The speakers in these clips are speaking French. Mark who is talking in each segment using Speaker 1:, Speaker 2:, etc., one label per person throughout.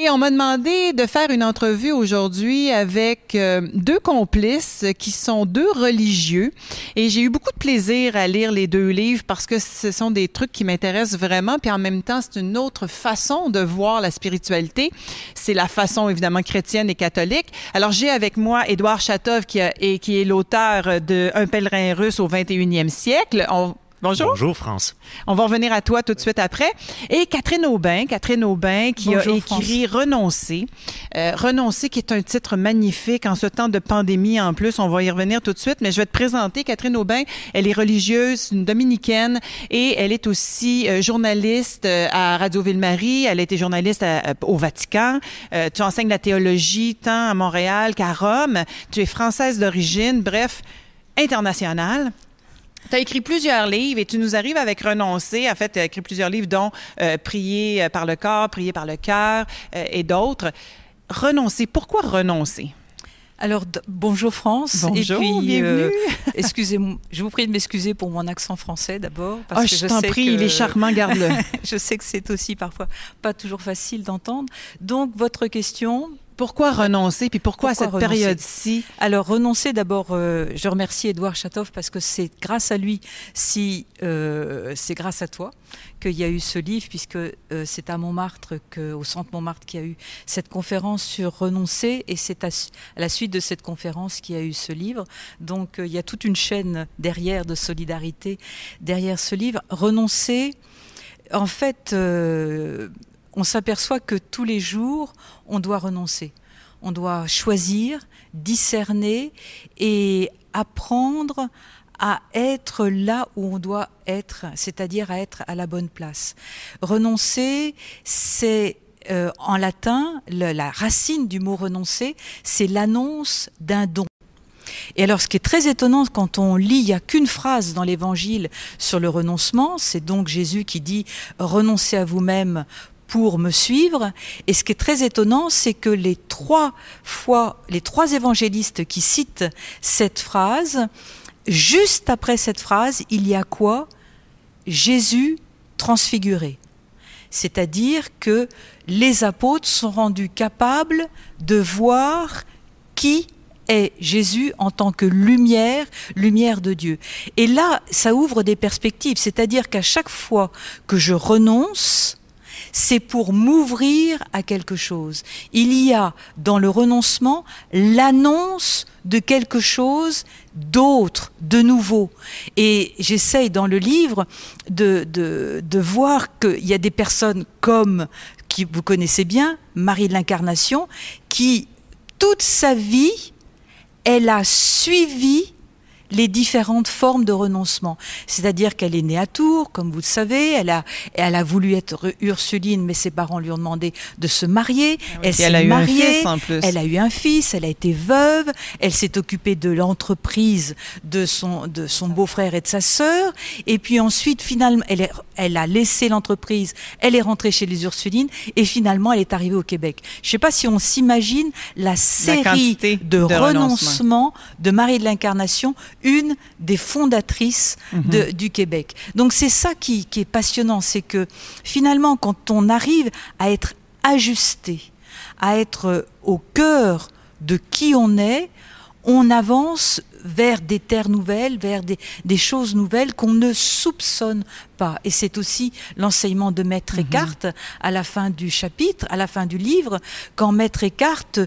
Speaker 1: Et on m'a demandé de faire une entrevue aujourd'hui avec euh, deux complices qui sont deux religieux. Et j'ai eu beaucoup de plaisir à lire les deux livres parce que ce sont des trucs qui m'intéressent vraiment. Puis en même temps, c'est une autre façon de voir la spiritualité. C'est la façon évidemment chrétienne et catholique. Alors j'ai avec moi Édouard Chatov qui, est l'auteur de Un pèlerin russe au 21e siècle. Bonjour.
Speaker 2: Bonjour, France.
Speaker 1: On va revenir à toi tout de suite après. Et Catherine Aubin, Catherine Aubin qui
Speaker 3: Bonjour,
Speaker 1: a écrit Renoncer. Euh, Renoncer qui est un titre magnifique en ce temps de pandémie en plus. On va y revenir tout de suite, mais je vais te présenter Catherine Aubin. Elle est religieuse, une dominicaine et elle est aussi euh, journaliste euh, à Radio Ville-Marie. Elle a été journaliste à- au Vatican. Euh, tu enseignes la théologie tant à Montréal qu'à Rome. Tu es française d'origine, bref, internationale. Tu as écrit plusieurs livres et tu nous arrives avec Renoncer. En fait, tu as écrit plusieurs livres, dont euh, Prier euh, par le corps, Prier par le cœur euh, et d'autres. Renoncer, pourquoi renoncer?
Speaker 3: Alors, bonjour France.
Speaker 1: Bonjour,
Speaker 3: Et puis,
Speaker 1: bienvenue.
Speaker 3: excusez-moi, je vous prie de m'excuser pour mon accent français d'abord. que
Speaker 1: je t'en prie,
Speaker 3: que-
Speaker 1: il est charmant, garde-le.
Speaker 3: je sais que c'est aussi parfois pas toujours facile d'entendre. Donc, votre question.
Speaker 1: Pourquoi renoncer, puis pourquoi, à cette
Speaker 3: renoncer?
Speaker 1: période-ci?
Speaker 3: Alors, renoncer d'abord, euh, je remercie Édouard Chatov parce que c'est grâce à lui, si euh, c'est grâce à toi qu'il y a eu ce livre, puisque euh, c'est à Montmartre, que, au centre Montmartre, qu'il y a eu cette conférence sur renoncer, et c'est à, à la suite de cette conférence qu'il y a eu ce livre. Donc, euh, il y a toute une chaîne derrière de solidarité derrière ce livre. Renoncer, en fait, euh, on s'aperçoit que tous les jours, on doit renoncer. On doit choisir, discerner et apprendre à être là où on doit être, c'est-à-dire à être à la bonne place. Renoncer, c'est euh, en latin, la racine du mot renoncer, c'est l'annonce d'un don. Et alors, ce qui est très étonnant quand on lit, il n'y a qu'une phrase dans l'Évangile sur le renoncement. C'est donc Jésus qui dit renoncez à vous-même pour me suivre. Et ce qui est très étonnant, c'est que les trois fois, les trois évangélistes qui citent cette phrase, juste après cette phrase, il y a quoi? Jésus transfiguré. C'est-à-dire que les apôtres sont rendus capables de voir qui est Jésus en tant que lumière, lumière de Dieu. Et là, ça ouvre des perspectives, c'est-à-dire qu'à chaque fois que je renonce, c'est pour m'ouvrir à quelque chose. Il y a dans le renoncement l'annonce de quelque chose d'autre, de nouveau. Et j'essaye dans le livre de, de, de voir qu'il y a des personnes comme, qui vous connaissez bien, Marie de l'Incarnation, qui, toute sa vie, elle a suivi les différentes formes de renoncement. C'est-à-dire qu'elle est née à Tours, comme vous le savez, elle a, elle a voulu être Ursuline, mais ses parents lui ont demandé de se marier. Elle s'est
Speaker 1: elle
Speaker 3: mariée, elle a eu un fils, elle a été veuve, elle s'est occupée de l'entreprise de son, de son beau-frère et de sa sœur, et puis ensuite, finalement, elle, est- elle a laissé l'entreprise, elle est rentrée chez les Ursulines, et finalement, elle est arrivée au Québec. Je ne sais pas si on s'imagine la série de,
Speaker 1: de renoncements
Speaker 3: de Marie de l'Incarnation, une des fondatrices de- du Québec. Donc c'est ça qui, qui est passionnant, c'est que finalement, quand on arrive à être ajusté, à être au cœur de qui on est, on avance vers des terres nouvelles, vers des, des choses nouvelles qu'on ne soupçonne pas. Et c'est aussi l'enseignement de Maître Eckhart à la fin du chapitre, à la fin du livre, quand Maître Eckhart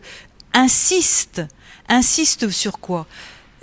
Speaker 3: insiste, insiste sur quoi?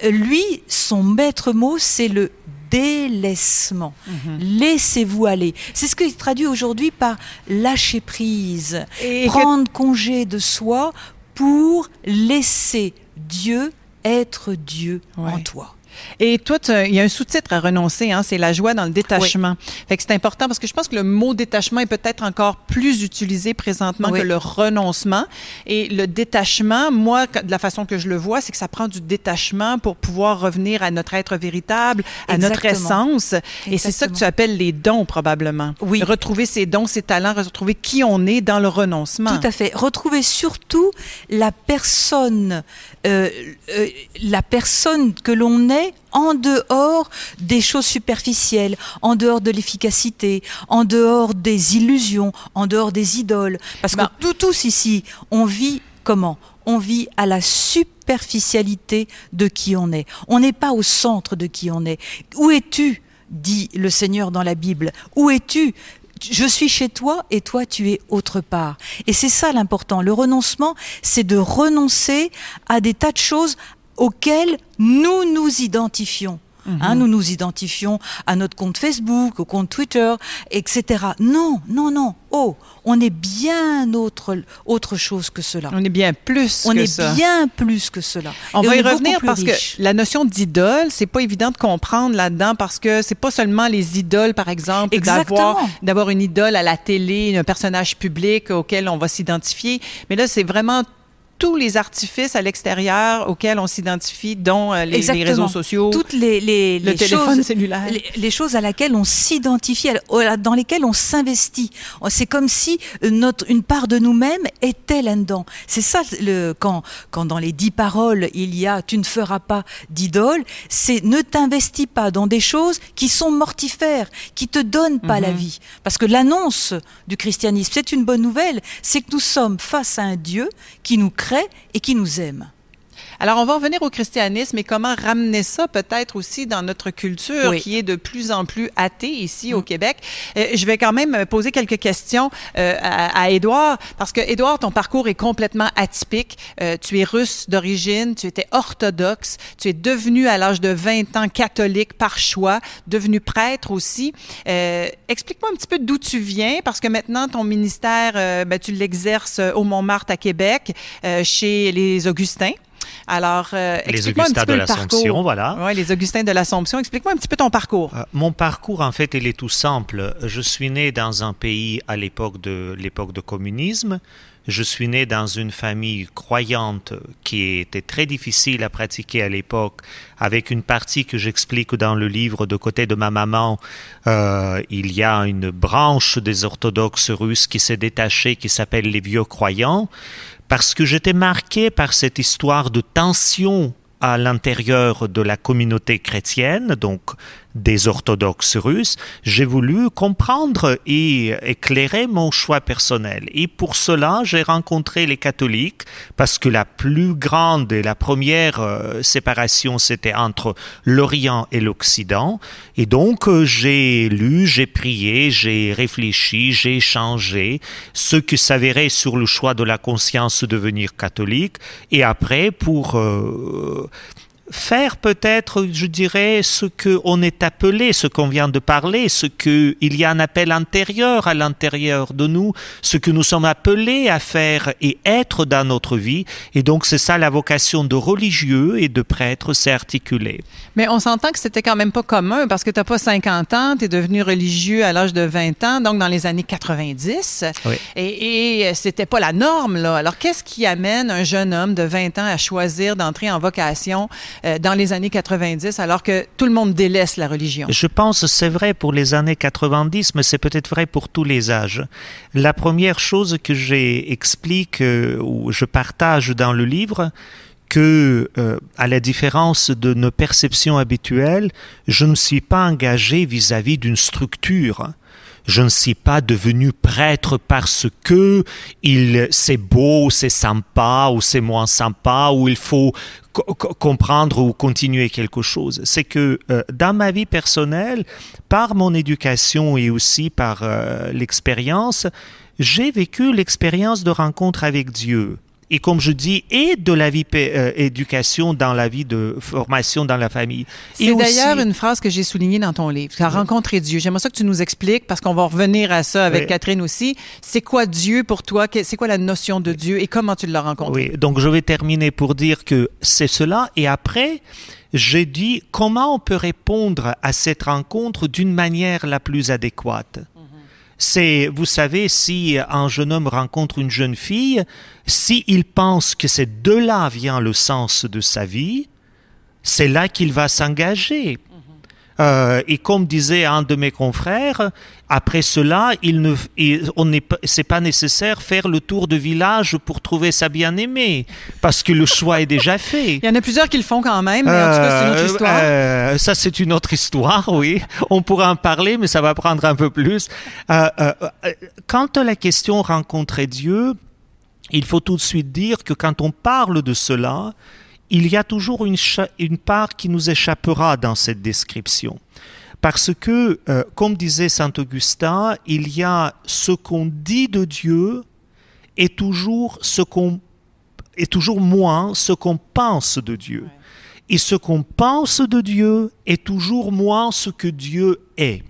Speaker 3: Lui, son maître mot, c'est le délaissement. Laissez-vous aller. C'est ce qu'il traduit aujourd'hui par lâcher prise,
Speaker 1: Et que-
Speaker 3: prendre congé de soi pour laisser Dieu être Dieu en toi.
Speaker 1: Et toi, il y a un sous-titre à renoncer, hein, c'est la joie dans le détachement. Fait que c'est important parce que je pense que le mot détachement est peut-être encore plus utilisé présentement que le renoncement. Et le détachement, moi, de la façon que je le vois, c'est que ça prend du détachement pour pouvoir revenir à notre être véritable, à notre essence. Et c'est ça que tu appelles les dons, probablement.
Speaker 3: Oui.
Speaker 1: Retrouver ses dons, ses talents, retrouver qui on est dans le renoncement.
Speaker 3: Tout à fait. Retrouver surtout la personne, euh, euh, la personne que l'on est en dehors des choses superficielles, en dehors de l'efficacité, en dehors des illusions, en dehors des idoles. Parce que bah. nous tous ici, on vit comment? On vit à la superficialité de qui on est. On n'est pas au centre de qui on est. Où es-tu? Dit le Seigneur dans la Bible. Où es-tu? Je suis chez toi et toi tu es autre part. Et c'est ça l'important. Le renoncement, c'est de renoncer à des tas de choses auxquelles nous nous identifions. Hein, mhm. nous nous identifions à notre compte Facebook, au compte Twitter, etc. Non, non, non. Oh, on est bien autre, autre chose que cela.
Speaker 1: On est bien plus
Speaker 3: on est bien plus que cela.
Speaker 1: On va y revenir parce que la notion d'idole, c'est pas évident de comprendre là-dedans parce que c'est pas seulement les idoles, par exemple, d'avoir d'avoir une idole à la télé, un personnage public auquel on va s'identifier, mais là c'est vraiment tous les artifices à l'extérieur auxquels on s'identifie, dont euh, les, réseaux sociaux,
Speaker 3: toutes les, les,
Speaker 1: le téléphone
Speaker 3: choses,
Speaker 1: cellulaire,
Speaker 3: les, choses à laquelle on s'identifie, dans lesquelles on s'investit. C'est comme si notre une part de nous-mêmes était là-dedans. C'est ça le quand quand dans les dix paroles il y a tu ne feras pas d'idole, c'est ne t'investis pas dans des choses qui sont mortifères, qui te donnent pas la mhm. vie. Parce que l'annonce du christianisme, c'est une bonne nouvelle, c'est que nous sommes face à un Dieu qui nous crée et qui nous aime.
Speaker 1: Alors, on va revenir au christianisme et comment ramener ça peut-être aussi dans notre culture qui est de plus en plus athée ici au mm. Québec. Euh, je vais quand même poser quelques questions euh, à, Édouard parce que Édouard, ton parcours est complètement atypique. Euh, tu es russe d'origine, tu étais orthodoxe, tu es devenu à l'âge de 20 ans catholique par choix, devenu prêtre aussi. Explique-moi un petit peu d'où tu viens parce que maintenant ton ministère, ben, tu l'exerces au Montmartre à Québec chez les Augustins.
Speaker 2: Alors, euh, les Augustins de l'Assomption, voilà.
Speaker 1: Oui, les Augustins de l'Assomption. Explique-moi un petit peu ton parcours. Euh,
Speaker 2: mon parcours, en fait, il est tout simple. Je suis né dans un pays à l'époque de l'époque de communisme. Je suis né dans une famille croyante qui était très difficile à pratiquer à l'époque, avec une partie que j'explique dans le livre de côté de ma maman. Euh, il y a une branche des orthodoxes russes qui s'est détachée, qui s'appelle les vieux croyants parce que j'étais marqué par cette histoire de tension à l'intérieur de la communauté chrétienne, donc des orthodoxes russes, j'ai voulu comprendre et éclairer mon choix personnel. Et pour cela, j'ai rencontré les catholiques parce que la plus grande et la première euh, séparation, c'était entre l'Orient et l'Occident. Et donc, euh, j'ai lu, j'ai prié, j'ai réfléchi, j'ai échangé ce que s'avérait sur le choix de la conscience de devenir catholique. Et après, pour... Euh, faire peut-être, je dirais, ce qu'on est appelé, ce qu'on vient de parler, ce qu'il y a un appel intérieur à l'intérieur de nous, ce que nous sommes appelés à faire et être dans notre vie. Et donc c'est ça la vocation de religieux et de prêtre, c'est articulé.
Speaker 1: Mais on s'entend que c'était quand même pas commun parce que tu n'as pas 50 ans, tu es devenu religieux à l'âge de 20 ans, donc dans les années 90. Oui. Et, et c'était pas la norme, là. Alors qu'est-ce qui amène un jeune homme de 20 ans à choisir d'entrer en vocation euh, dans les années 90, alors que tout le monde délaisse la religion.
Speaker 2: Je pense c'est vrai pour les années 90, mais c'est peut-être vrai pour tous les âges. La première chose que j'explique euh, ou je partage dans le livre, que, euh, à la différence de nos perceptions habituelles, je ne suis pas engagé vis-à-vis d'une structure. Je ne suis pas devenu prêtre parce que il c'est beau, c'est sympa ou c'est moins sympa ou il faut comprendre ou continuer quelque chose. C'est que euh, dans ma vie personnelle, par mon éducation et aussi par euh, l'expérience, j'ai vécu l'expérience de rencontre avec Dieu. Et comme je dis, et de la vie euh, éducation dans la vie de formation dans la famille.
Speaker 1: C'est d'ailleurs une phrase que j'ai soulignée dans ton livre, as rencontré Dieu. J'aimerais ça que tu nous expliques, parce qu'on va revenir à ça avec Catherine aussi. C'est quoi Dieu pour toi? C'est quoi la notion de Dieu et comment tu l'as rencontré?
Speaker 2: Oui, donc je vais terminer pour dire que c'est cela. Et après, j'ai dit comment on peut répondre à cette rencontre d'une manière la plus adéquate. C'est, vous savez, si un jeune homme rencontre une jeune fille, s'il pense que c'est de là vient le sens de sa vie, c'est là qu'il va s'engager. Euh, et comme disait un de mes confrères, après cela, il ne, on n'est c'est pas nécessaire faire le tour de village pour trouver sa bien-aimée, parce que le choix est déjà fait.
Speaker 1: Il y en a plusieurs qui le font quand même, mais en tout cas, c'est une autre euh, histoire.
Speaker 2: Euh, ça, c'est une autre histoire, oui. On pourra en parler, mais ça va prendre un peu plus. Euh, euh quant à la question rencontrer Dieu, il faut tout de suite dire que quand on parle de cela, il y a toujours une, une, part qui nous échappera dans cette description. Parce que, euh, comme disait Saint Augustin, il y a ce qu'on dit de Dieu et toujours ce qu'on et toujours moins ce qu'on pense de Dieu. Et ce qu'on pense de Dieu est toujours moins ce que Dieu est.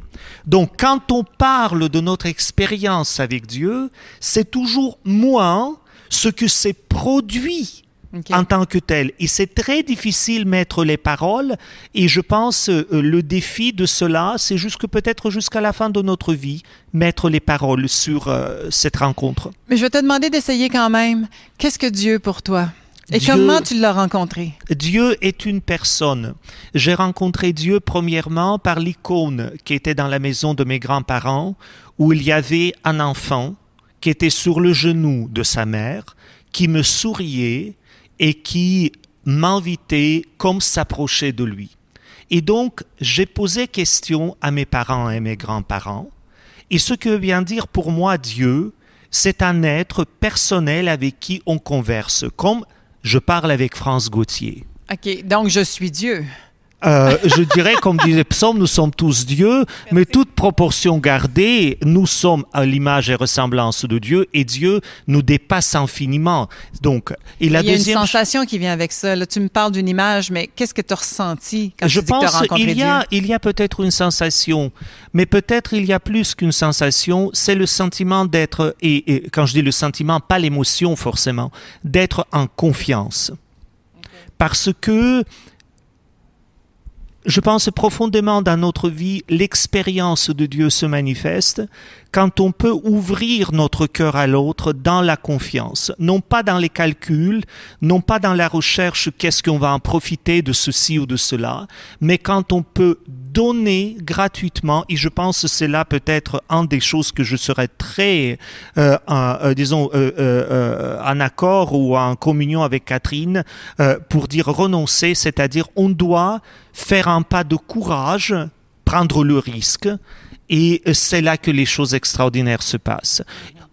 Speaker 2: Donc quand on parle de notre expérience avec Dieu, c'est toujours moins ce que c'est produit en tant que tel. Et c'est très difficile mettre les paroles. Et je pense euh, le défi de cela, c'est jusque peut-être jusqu'à la fin de notre vie, mettre les paroles sur euh, cette rencontre.
Speaker 1: Mais je vais te demander d'essayer quand même. Qu'est-ce que Dieu pour toi? Et comment tu l'as rencontré?
Speaker 2: Dieu est une personne. J'ai rencontré Dieu premièrement par l'icône qui était dans la maison de mes grands-parents, où il y avait un enfant qui était sur le genou de sa mère, qui me souriait et qui m'invitait comme s'approcher de lui. Et donc, j'ai posé question à mes parents et mes grands-parents. Et ce que vient dire pour moi Dieu, c'est un être personnel avec qui on converse, comme je parle avec France Gauthier.
Speaker 1: OK, donc je suis Dieu.
Speaker 2: Euh, je dirais, comme disait Psaume, nous sommes tous Dieu, mais toute proportion gardée, nous sommes à l'image et ressemblance de Dieu, et Dieu nous dépasse infiniment. Donc,
Speaker 1: et la il y a une sensation qui vient avec ça. Là, tu me parles d'une image, mais qu'est-ce que tu as ressenti quand
Speaker 2: je
Speaker 1: tu dis pense que as rencontré
Speaker 2: il y a, Il y a peut-être une sensation, mais peut-être il y a plus qu'une sensation. C'est le sentiment d'être, et, et, quand je dis le sentiment, pas l'émotion forcément, d'être en confiance. Parce que je pense profondément dans notre vie, l'expérience de Dieu se manifeste quand on peut ouvrir notre cœur à l'autre dans la confiance, non pas dans les calculs, non pas dans la recherche qu'est-ce qu'on va en profiter de ceci ou de cela, mais quand on peut donner gratuitement, et je pense que c'est là peut-être un des choses que je serais très, euh, euh, disons, euh, en accord ou en communion avec Catherine, pour dire renoncer, c'est-à-dire on doit faire un pas de courage, prendre le risque, et c'est là que les choses extraordinaires se passent.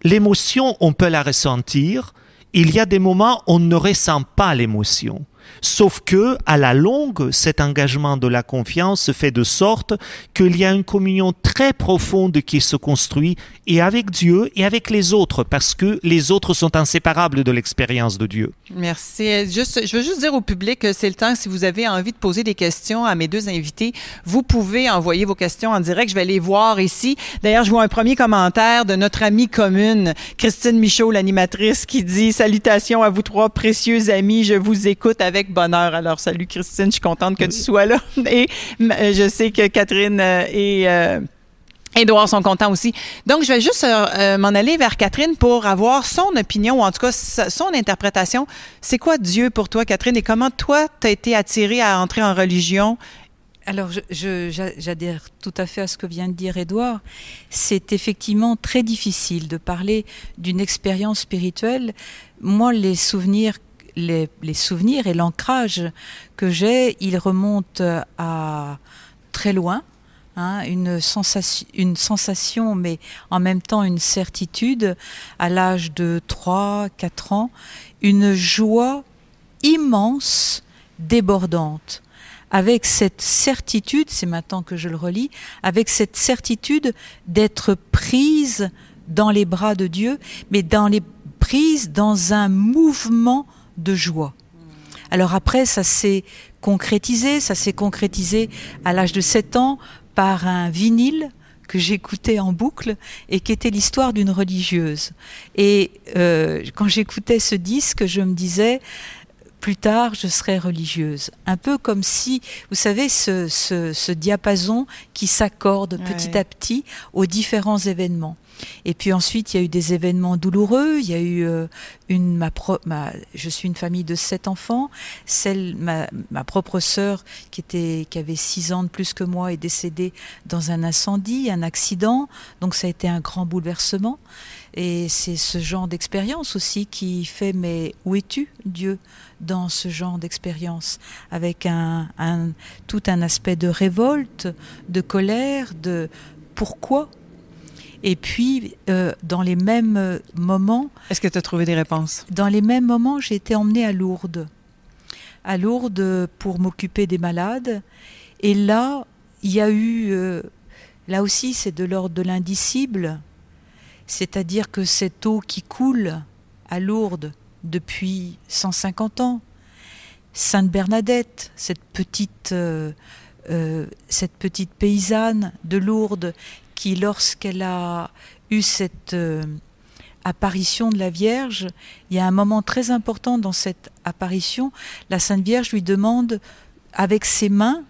Speaker 2: L'émotion, on peut la ressentir. Il y a des moments où on ne ressent pas l'émotion. Sauf que, à la longue, cet engagement de la confiance fait de sorte qu'il y a une communion très profonde qui se construit et avec Dieu et avec les autres, parce que les autres sont inséparables de l'expérience de Dieu.
Speaker 1: Merci. Je veux juste dire au public que c'est le temps, si vous avez envie de poser des questions à mes deux invités, vous pouvez envoyer vos questions en direct. Je vais les voir ici. D'ailleurs, je vois un premier commentaire de notre amie commune, Christine Michaud, l'animatrice, qui dit Salutations à vous trois précieux amis, je vous écoute avec bonheur. Alors, salut Christine, je suis contente que tu sois là. Et je sais que Catherine euh, et euh, Édouard sont contents aussi. Donc, je vais juste euh, m'en aller vers Catherine pour avoir son opinion, ou en tout cas son interprétation. C'est quoi Dieu pour toi, Catherine, et comment toi, tu as été attirée à entrer en religion?
Speaker 3: Alors, j'adhère tout à fait à ce que vient de dire Édouard. C'est effectivement très difficile de parler d'une expérience spirituelle. Moi, les souvenirs les, souvenirs et l'ancrage que j'ai, ils remontent à très loin. Hein, une, sensation, une sensation, mais en même temps une certitude, à l'âge de 3, 4 ans, une joie immense, débordante, avec cette certitude, c'est maintenant que je le relis, avec cette certitude d'être prise dans les bras de Dieu, mais dans les prise dans un mouvement de joie. Alors après, ça s'est concrétisé, ça s'est concrétisé à l'âge de 7 ans par un vinyle que j'écoutais en boucle et qui était l'histoire d'une religieuse. Et euh, quand j'écoutais ce disque, je me disais, plus tard, je serai religieuse. Un peu comme si, vous savez, ce, ce, ce diapason qui s'accorde petit à petit aux différents événements. Et puis ensuite, il y a eu des événements douloureux. Il y a eu euh, une, ma, ma, je suis une famille de sept enfants. Celle, ma, ma propre sœur, qui était, qui avait six ans de plus que moi, est décédée dans un incendie, un accident. Donc ça a été un grand bouleversement. Et c'est ce genre d'expérience aussi qui fait, mais où es-tu, Dieu, dans ce genre d'expérience? Avec un, tout un aspect de révolte, de colère, de pourquoi et puis, euh, dans les mêmes moments...
Speaker 1: Est-ce que tu as trouvé des réponses?
Speaker 3: Dans les mêmes moments, j'ai été emmenée à Lourdes. À Lourdes pour m'occuper des malades. Et là, il y a eu... Euh, là aussi, c'est de l'ordre de l'indicible. C'est-à-dire que cette eau qui coule à Lourdes depuis 150 ans, Sainte Bernadette, cette petite, euh, euh, cette petite paysanne de Lourdes qui, lorsqu'elle a eu cette euh, apparition de la Vierge, il y a un moment très important dans cette apparition. La Sainte Vierge lui demande, avec ses mains,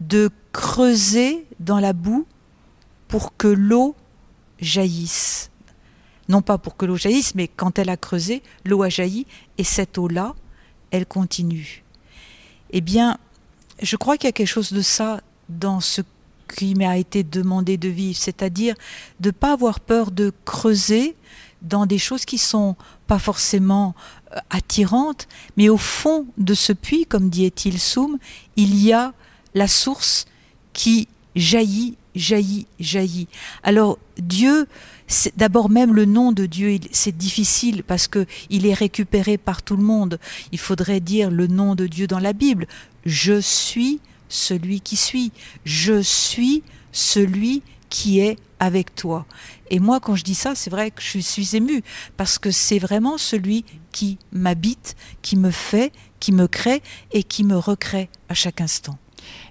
Speaker 3: de creuser dans la boue pour que l'eau jaillisse. Non pas pour que l'eau jaillisse, mais quand elle a creusé, l'eau a jailli, et cette eau-là, elle continue. Eh bien, je crois qu'il y a quelque chose de ça dans ce qui m'a été demandé de vivre, c'est-à-dire de ne pas avoir peur de creuser dans des choses qui sont pas forcément euh, attirantes, mais au fond de ce puits, comme dit Etil Soum, il y a la source qui jaillit, jaillit, jaillit. Alors Dieu, d'abord même le nom de Dieu, c'est difficile parce que il est récupéré par tout le monde. Il faudrait dire le nom de Dieu dans la Bible. Je suis celui qui suit. Je suis celui qui est avec toi. Et moi, quand je dis ça, c'est vrai que je suis émue, parce que c'est vraiment celui qui m'habite, qui me fait, qui me crée et qui me recrée à chaque instant.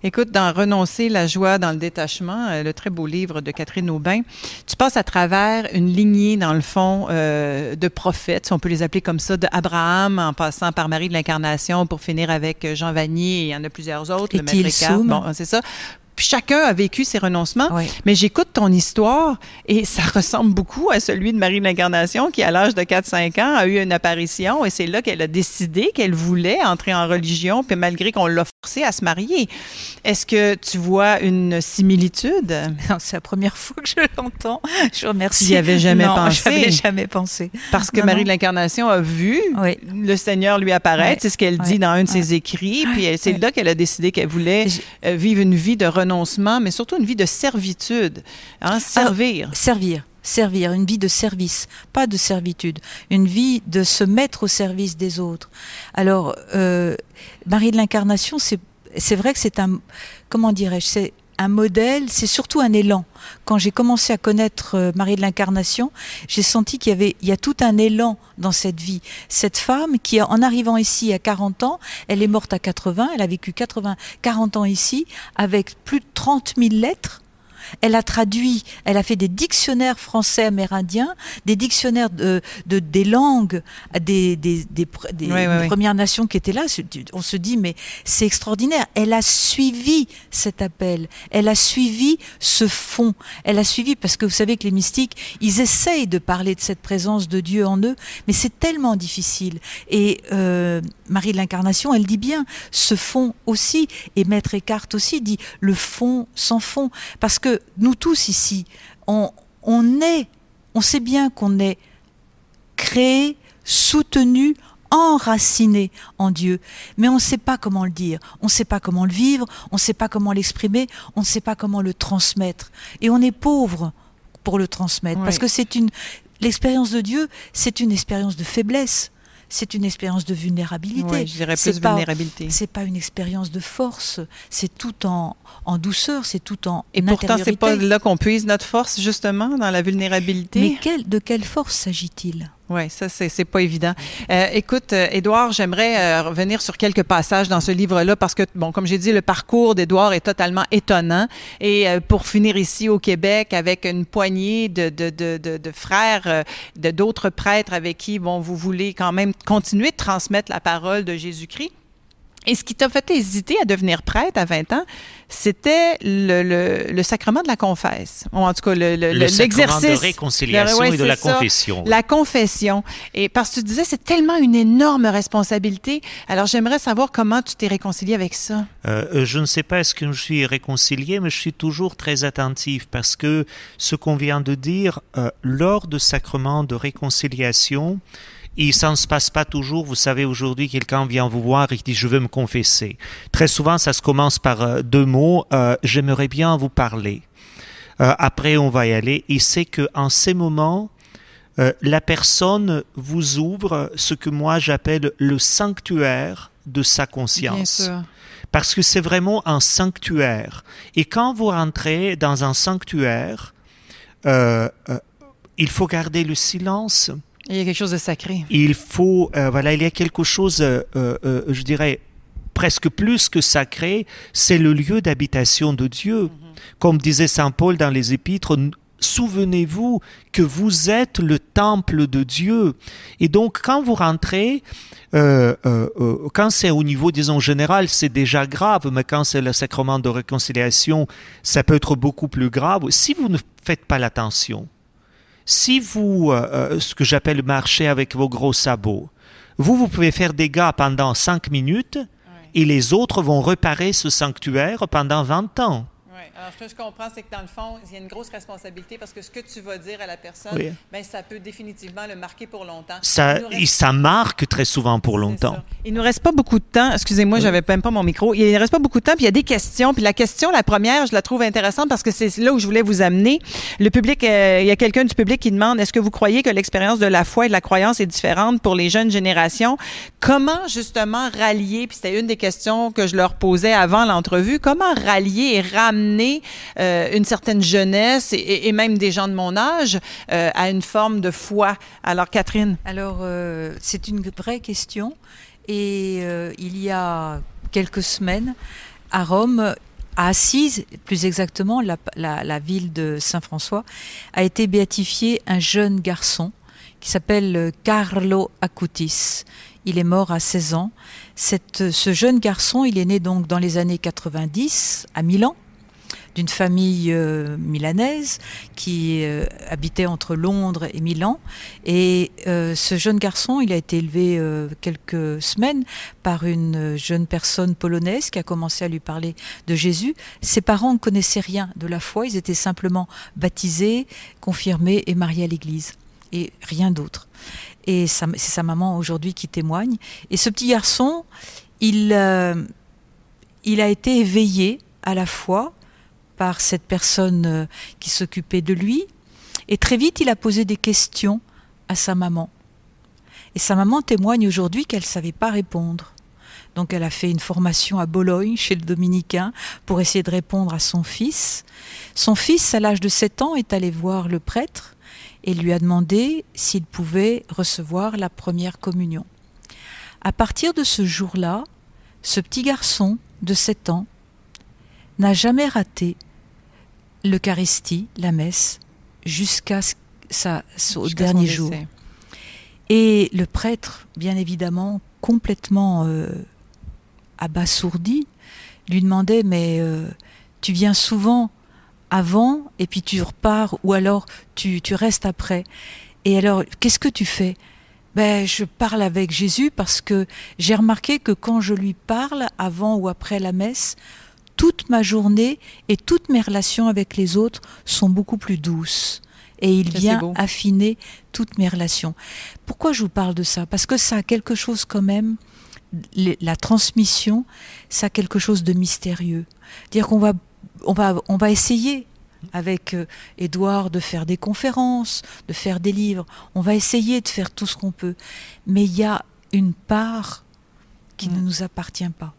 Speaker 1: Écoute, dans Renoncer la joie dans le détachement, euh, le très beau livre de Catherine Aubin, tu passes à travers une lignée, dans le fond, euh, de prophètes, si on peut les appeler comme ça, de Abraham, en passant par Marie de l'Incarnation, pour finir avec Jean Vanier, et il y en a plusieurs autres,
Speaker 3: et le Maître
Speaker 1: Bon, c'est ça chacun a vécu ses renoncements. Oui. Mais j'écoute ton histoire et ça ressemble beaucoup à celui de Marie de l'Incarnation qui, à l'âge de 4-5 ans, a eu une apparition et c'est là qu'elle a décidé qu'elle voulait entrer en religion, puis malgré qu'on l'a forcée à se marier. Est-ce que tu vois une similitude?
Speaker 3: C'est la première fois que je l'entends. Je remercie.
Speaker 1: N'y avais jamais
Speaker 3: non,
Speaker 1: pensé?
Speaker 3: jamais pensé.
Speaker 1: Parce que
Speaker 3: Non,
Speaker 1: Marie
Speaker 3: non.
Speaker 1: de l'Incarnation a vu
Speaker 3: Oui.
Speaker 1: le Seigneur lui apparaître. C'est ce qu'elle dit dans un de ses écrits. Puis c'est là qu'elle a décidé qu'elle voulait euh, vivre une vie de renoncement, mais surtout une vie de servitude. Hein, servir.
Speaker 3: Servir. Servir, une vie de service, pas de servitude, une vie de se mettre au service des autres. Alors, euh, Marie de l'Incarnation, c'est vrai que c'est un, comment dirais-je, c'est un modèle, c'est surtout un élan. Quand j'ai commencé à connaître euh, Marie de l'Incarnation, j'ai senti qu'il y avait, il y a tout un élan dans cette vie. Cette femme qui, en arrivant ici à 40 ans, elle est morte à 80, elle a vécu 80, 40 ans ici, avec plus de 30 000 lettres. Elle a traduit, elle a fait des dictionnaires français amérindiens, des dictionnaires de, de- des langues des, des, des, des-. Premières Nations qui étaient là. On se dit, mais c'est extraordinaire. Elle a suivi cet appel. Elle a suivi ce fond. Elle a suivi, parce que vous savez que les mystiques, ils essayent de parler de cette présence de Dieu en eux, mais c'est tellement difficile. Et euh, Marie de l'Incarnation, elle dit bien, ce fond aussi, et Maître Eckhart aussi dit, le fond sans fond. Parce que nous tous ici, on, on est, on sait bien qu'on est créé, soutenu, enraciné en Dieu. Mais on ne sait pas comment le dire, on ne sait pas comment le vivre, on ne sait pas comment l'exprimer, on ne sait pas comment le transmettre. Et on est pauvre pour le transmettre.
Speaker 1: Oui.
Speaker 3: Parce que c'est une. L'expérience de Dieu, c'est une expérience de faiblesse. C'est une expérience de vulnérabilité.
Speaker 1: Ouais, je dirais
Speaker 3: C'est
Speaker 1: plus
Speaker 3: pas-
Speaker 1: vulnérabilité.
Speaker 3: C'est pas une expérience de force. C'est tout en, en douceur, c'est tout en
Speaker 1: Et pourtant, c'est pas là qu'on puise notre force, justement, dans la vulnérabilité?
Speaker 3: Mais quel- de quelle force s'agit-il?
Speaker 1: Oui, ça, c'est pas évident. Euh, écoute, euh, Édouard, j'aimerais euh, revenir sur quelques passages dans ce livre-là parce que, bon, comme j'ai dit, le parcours d'Édouard est totalement étonnant. Et pour finir ici au Québec avec une poignée de, de, de, de, de frères, de d'autres prêtres avec qui, bon, vous voulez quand même continuer de transmettre la parole de Jésus-Christ. Et ce qui t'a fait hésiter à devenir prêtre à 20 ans, c'était le, le, le, sacrement de la confesse.
Speaker 2: Ou en tout cas, l'exercice. Le, de réconciliation et de la confession.
Speaker 1: La confession. Et parce que tu disais, c'est tellement une énorme responsabilité. Alors, j'aimerais savoir comment tu t'es réconcilié avec ça.
Speaker 2: Euh, je ne sais pas est-ce que je suis réconcilié, mais je suis toujours très attentif parce que ce qu'on vient de dire, euh, lors de sacrement de réconciliation, et ça ne se passe pas toujours. Vous savez, aujourd'hui, quelqu'un vient vous voir et dit je veux me confesser. Très souvent, ça se commence par euh, deux mots euh, j'aimerais bien vous parler. Euh, après, on va y aller. Et c'est que en ces moments, la personne vous ouvre ce que moi j'appelle le sanctuaire de sa conscience. Parce que c'est vraiment un sanctuaire. Et quand vous rentrez dans un sanctuaire, il faut garder le silence
Speaker 1: il y a quelque chose de sacré.
Speaker 2: Il faut, euh, voilà, il y a quelque chose, euh, euh, je dirais, presque plus que sacré, c'est le lieu d'habitation de Dieu. Mhm. Comme disait Saint Paul dans les Épîtres, souvenez-vous que vous êtes le temple de Dieu. Et donc, quand vous rentrez, quand c'est au niveau, disons, général, c'est déjà grave, mais quand c'est le sacrement de réconciliation, ça peut être beaucoup plus grave. Si vous ne faites pas l'attention, si vous, euh, euh, ce que j'appelle marcher avec vos gros sabots, vous, vous pouvez faire des gars pendant cinq minutes et les autres vont réparer ce sanctuaire pendant 20 ans.
Speaker 1: Alors, ce que je comprends, c'est que dans le fond, il y a une grosse responsabilité parce que ce que tu vas dire à la personne, ben, ça peut définitivement le marquer pour longtemps.
Speaker 2: Ça, ça marque très souvent pour longtemps.
Speaker 1: Il nous reste pas beaucoup de temps. Excusez-moi, je j'avais même pas mon micro. Il ne reste pas beaucoup de temps, puis il y a des questions. Puis la question, la première, je la trouve intéressante parce que c'est là où je voulais vous amener. Le public, euh, il y a quelqu'un du public qui demande est-ce que vous croyez que l'expérience de la foi et de la croyance est différente pour les jeunes générations? Comment justement rallier Puis c'était une des questions que je leur posais avant l'entrevue. Comment rallier et ramener euh, une certaine jeunesse et, même des gens de mon âge euh, à une forme de foi. Alors, Catherine?
Speaker 3: Alors, euh, c'est une vraie question. Et il y a quelques semaines, à Rome, à Assise, plus exactement, la, ville de Saint-François, a été béatifié un jeune garçon qui s'appelle Carlo Acutis. Il est mort à 16 ans. Ce jeune garçon, il est né donc dans les années 90 à Milan d'une famille euh, milanaise qui euh, habitait entre Londres et Milan. Et euh, ce jeune garçon, il a été élevé quelques semaines par une jeune personne polonaise qui a commencé à lui parler de Jésus. Ses parents ne connaissaient rien de la foi, ils étaient simplement baptisés, confirmés et mariés à l'église. Et rien d'autre. Et c'est sa maman aujourd'hui qui témoigne. Et ce petit garçon, il, il a été éveillé à la foi par cette personne euh, qui s'occupait de lui. Et très vite, il a posé des questions à sa maman. Et sa maman témoigne aujourd'hui qu'elle ne savait pas répondre. Donc elle a fait une formation à Bologne chez le dominicain pour essayer de répondre à son fils. Son fils, à l'âge de 7 ans, est allé voir le prêtre et lui a demandé s'il pouvait recevoir la première communion. À partir de ce jour-là, ce petit garçon de 7 ans n'a jamais raté l'Eucharistie, la messe, jusqu'à au dernier jour. Et le prêtre, bien évidemment, complètement euh, abasourdi, lui demandait Mais euh, tu viens souvent avant et puis tu repars, ou alors tu, tu restes après. Et alors, qu'est-ce que tu fais? Ben, je parle avec Jésus parce que j'ai remarqué que quand je lui parle avant ou après la messe, toute ma journée et toutes mes relations avec les autres sont beaucoup plus douces. Et il vient affiner toutes mes relations. Pourquoi je vous parle de ça? Parce que ça a quelque chose quand même, la transmission, ça a quelque chose de mystérieux. Dire qu'on va, on va, on va essayer avec euh, Édouard de faire des conférences, de faire des livres. On va essayer de faire tout ce qu'on peut. Mais il y a une part qui ne nous appartient pas.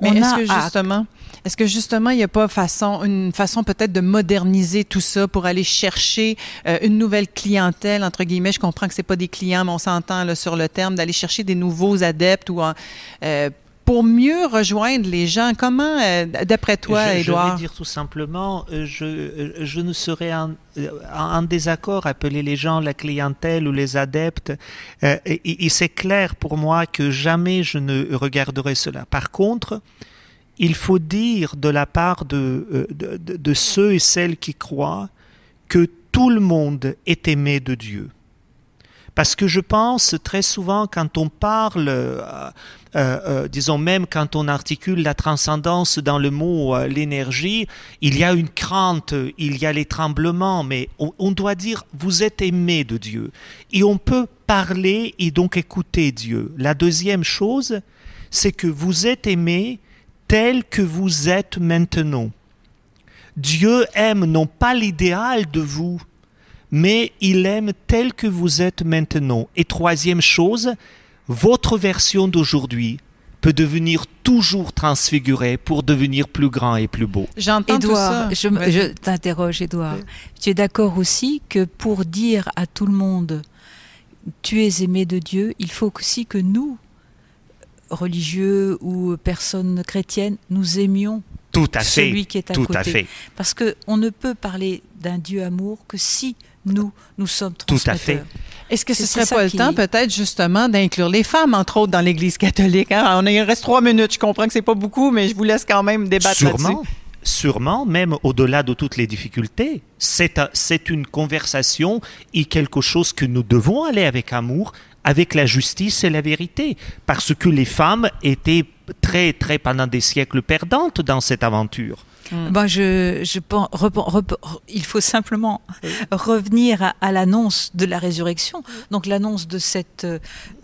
Speaker 1: Mais est-ce que justement, est-ce que justement, il n'y a pas façon, une façon peut-être de moderniser tout ça pour aller chercher euh, une nouvelle clientèle entre guillemets? Je comprends que c'est pas des clients, mais on s'entend sur le terme d'aller chercher des nouveaux adeptes ou euh, pour mieux rejoindre les gens. Comment, euh, d'après toi, Edouard
Speaker 2: Je vais dire tout simplement, je, je ne serais en, en, désaccord appeler les gens la clientèle ou les adeptes. et, et c'est clair pour moi que jamais je ne regarderai cela. Par contre, il faut dire de la part euh, de, de, ceux et celles qui croient que tout le monde est aimé de Dieu. Parce que je pense très souvent quand on parle, euh, euh, disons même quand on articule la transcendance dans le mot l'énergie, il y a une crainte, il y a les tremblements, mais on, on, doit dire vous êtes aimé de Dieu. Et on peut parler et donc écouter Dieu. La deuxième chose, c'est que vous êtes aimé tel que vous êtes maintenant. Dieu aime non pas l'idéal de vous, mais il aime tel que vous êtes maintenant. Et troisième chose, votre version d'aujourd'hui peut devenir toujours transfigurée pour devenir plus grand et plus beau.
Speaker 3: J'entends tout ça. Je, je t'interroge, Edouard. Tu es d'accord aussi que pour dire à tout le monde tu es aimé de Dieu, il faut aussi que nous, religieux ou personnes chrétiennes, nous aimions
Speaker 2: tout à fait,
Speaker 3: celui qui est à
Speaker 2: tout
Speaker 3: côté.
Speaker 2: À fait.
Speaker 3: Parce qu'on ne peut parler d'un Dieu amour que si nous, nous sommes transmetteurs.
Speaker 2: Tout à fait.
Speaker 1: Est-ce que ce serait pas le temps, peut-être, justement, d'inclure les femmes, entre autres, dans l'Église catholique? Hein? On il reste trois minutes. Je comprends que c'est pas beaucoup, mais je vous laisse quand même débattre là-dessus.
Speaker 2: Sûrement, même au-delà de toutes les difficultés. C'est une conversation et quelque chose que nous devons aller avec amour, avec la justice et la vérité, parce que les femmes étaient très, très pendant des siècles perdantes dans cette aventure.
Speaker 3: Mm. Ben je, je pense, il faut simplement revenir à, l'annonce de la résurrection, donc l'annonce de cette,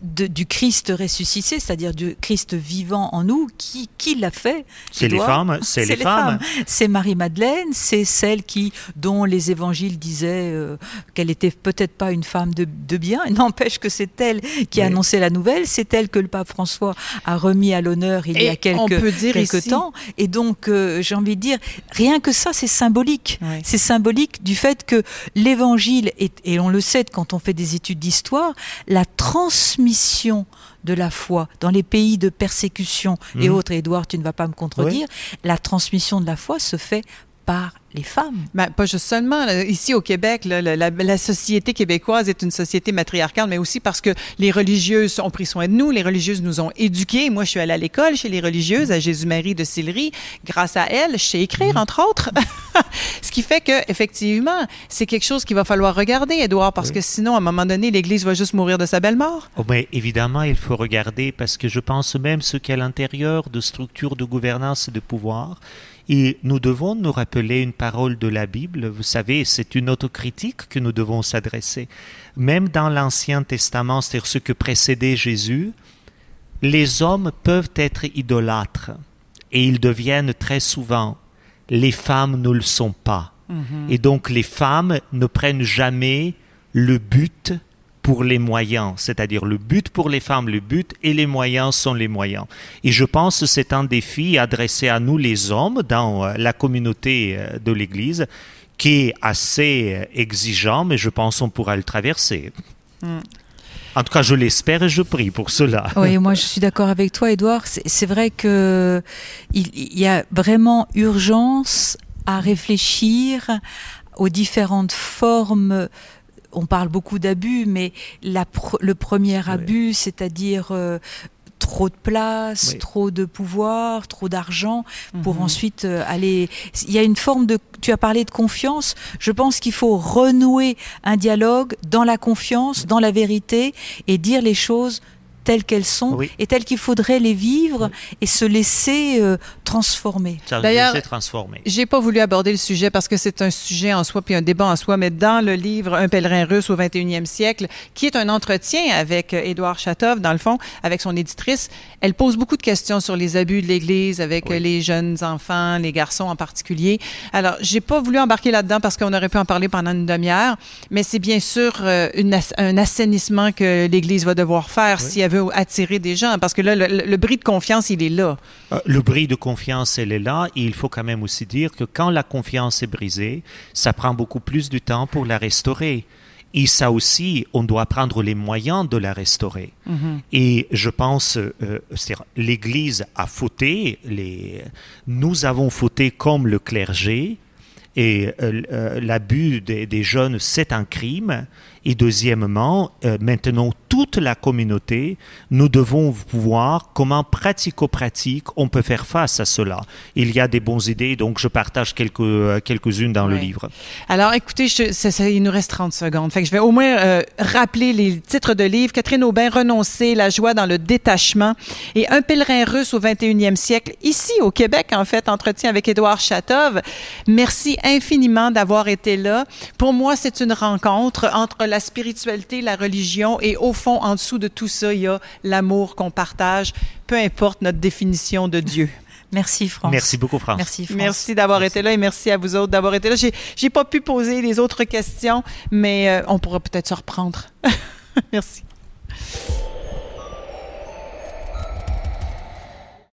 Speaker 3: de, du Christ ressuscité, c'est-à-dire du Christ vivant en nous. Qui, qui l'a fait?
Speaker 2: C'est les femmes. C'est les, femmes.
Speaker 3: C'est Marie-Madeleine, c'est celle qui, dont les évangiles disaient euh, qu'elle était peut-être pas une femme de, de bien. N'empêche que c'est elle qui a annoncé la nouvelle. C'est elle que le pape François a remis à l'honneur il y a quelques, quelques temps. Et donc, euh, j'ai envie de dire, rien que ça, c'est symbolique. C'est symbolique du fait que l'évangile, et on le sait quand on fait des études d'histoire, la transmission de la foi dans les pays de persécution et mhm. autres, Édouard, tu ne vas pas me contredire, la transmission de la foi se fait par les femmes.
Speaker 1: Ben, pas juste seulement. Ici au Québec, la, société québécoise est une société matriarcale, mais aussi parce que les religieuses ont pris soin de nous, les religieuses nous ont éduqués. Moi, je suis allée à l'école chez les religieuses à Jésus-Marie de Sillery. Grâce à elles, je sais écrire, mm. entre autres. Ce qui fait que, effectivement, c'est quelque chose qu'il va falloir regarder, Edouard, parce que sinon, à un moment donné, l'Église va juste mourir de sa belle mort.
Speaker 2: Oh, mais évidemment, il faut regarder parce que je pense même ce qu'à l'intérieur de structures de gouvernance et de pouvoir, et nous devons nous rappeler une parole de la Bible. Vous savez, c'est une autocritique que nous devons s'adresser. Même dans l'Ancien Testament, c'est-à-dire ce que précédait Jésus, les hommes peuvent être idolâtres et ils deviennent très souvent. Les femmes ne le sont pas. Mm-hmm. Et donc les femmes ne prennent jamais le but pour les moyens, c'est-à-dire le but pour les femmes, le but et les moyens sont les moyens. Et je pense que c'est un défi adressé à nous les hommes dans euh, la communauté euh, de l'Église qui est assez euh, exigeant, mais je pense qu'on pourra le traverser. Mm. En tout cas, je l'espère et je prie pour cela.
Speaker 3: Oui, moi je suis d'accord avec toi, Edouard. C'est vrai que il y a vraiment urgence à réfléchir aux différentes formes on parle beaucoup d'abus, mais le premier abus, c'est-à-dire euh, trop de place, trop de pouvoir, trop d'argent pour mhm. ensuite euh, aller. Il y a une forme de. Tu as parlé de confiance. Je pense qu'il faut renouer un dialogue dans la confiance, dans la vérité et dire les choses telles qu'elles sont et telles qu'il faudrait les vivre et se laisser euh, transformer.
Speaker 1: D'ailleurs, j'ai pas voulu aborder le sujet parce que c'est un sujet en soi puis un débat en soi, mais dans le livre Un pèlerin russe au 21e siècle, qui est un entretien avec euh, Édouard Chatov, dans le fond, avec son éditrice, elle pose beaucoup de questions sur les abus de l'Église avec euh, les jeunes enfants, les garçons en particulier. Alors, j'ai pas voulu embarquer là-dedans parce qu'on aurait pu en parler pendant une demi-heure, mais c'est bien sûr une, un assainissement que l'Église va devoir faire si elle veut veut attirer des gens, parce que là, le, le bris de confiance, il est là.
Speaker 2: Euh, le bris de confiance, elle est là, et il faut quand même aussi dire que quand la confiance est brisée, ça prend beaucoup plus de temps pour la restaurer. Et ça aussi, on doit prendre les moyens de la restaurer.
Speaker 1: Mhm.
Speaker 2: Et je pense, euh, c'est-à-dire, l'Église a fauté, les, nous avons fauté comme le clergé, et euh, euh, l'abus des, des jeunes, c'est un crime. Et deuxièmement, euh, maintenant, toute la communauté, nous devons voir comment pratico-pratique on peut faire face à cela. Il y a des bonnes idées, donc je partage quelques, quelques-unes dans le livre.
Speaker 1: Alors, écoutez, je- ça- ça- il nous reste 30 secondes. Fait que je vais au moins euh, rappeler les titres de livres. Catherine Aubin, Renoncer, La joie dans le détachement et Un pèlerin russe au 21e siècle, ici au Québec, en fait, entretien avec Édouard Chatov. Merci infiniment d'avoir été là. Pour moi, c'est une rencontre entre la spiritualité, la religion et au fond, en dessous de tout ça, il y a l'amour qu'on partage, peu importe notre définition de Dieu.
Speaker 3: Merci France.
Speaker 2: Merci beaucoup, France.
Speaker 3: Merci France.
Speaker 1: Merci d'avoir été là et merci à vous autres d'avoir été là. J'ai, j'ai pas pu poser les autres questions, mais euh, on pourra peut-être se reprendre. merci.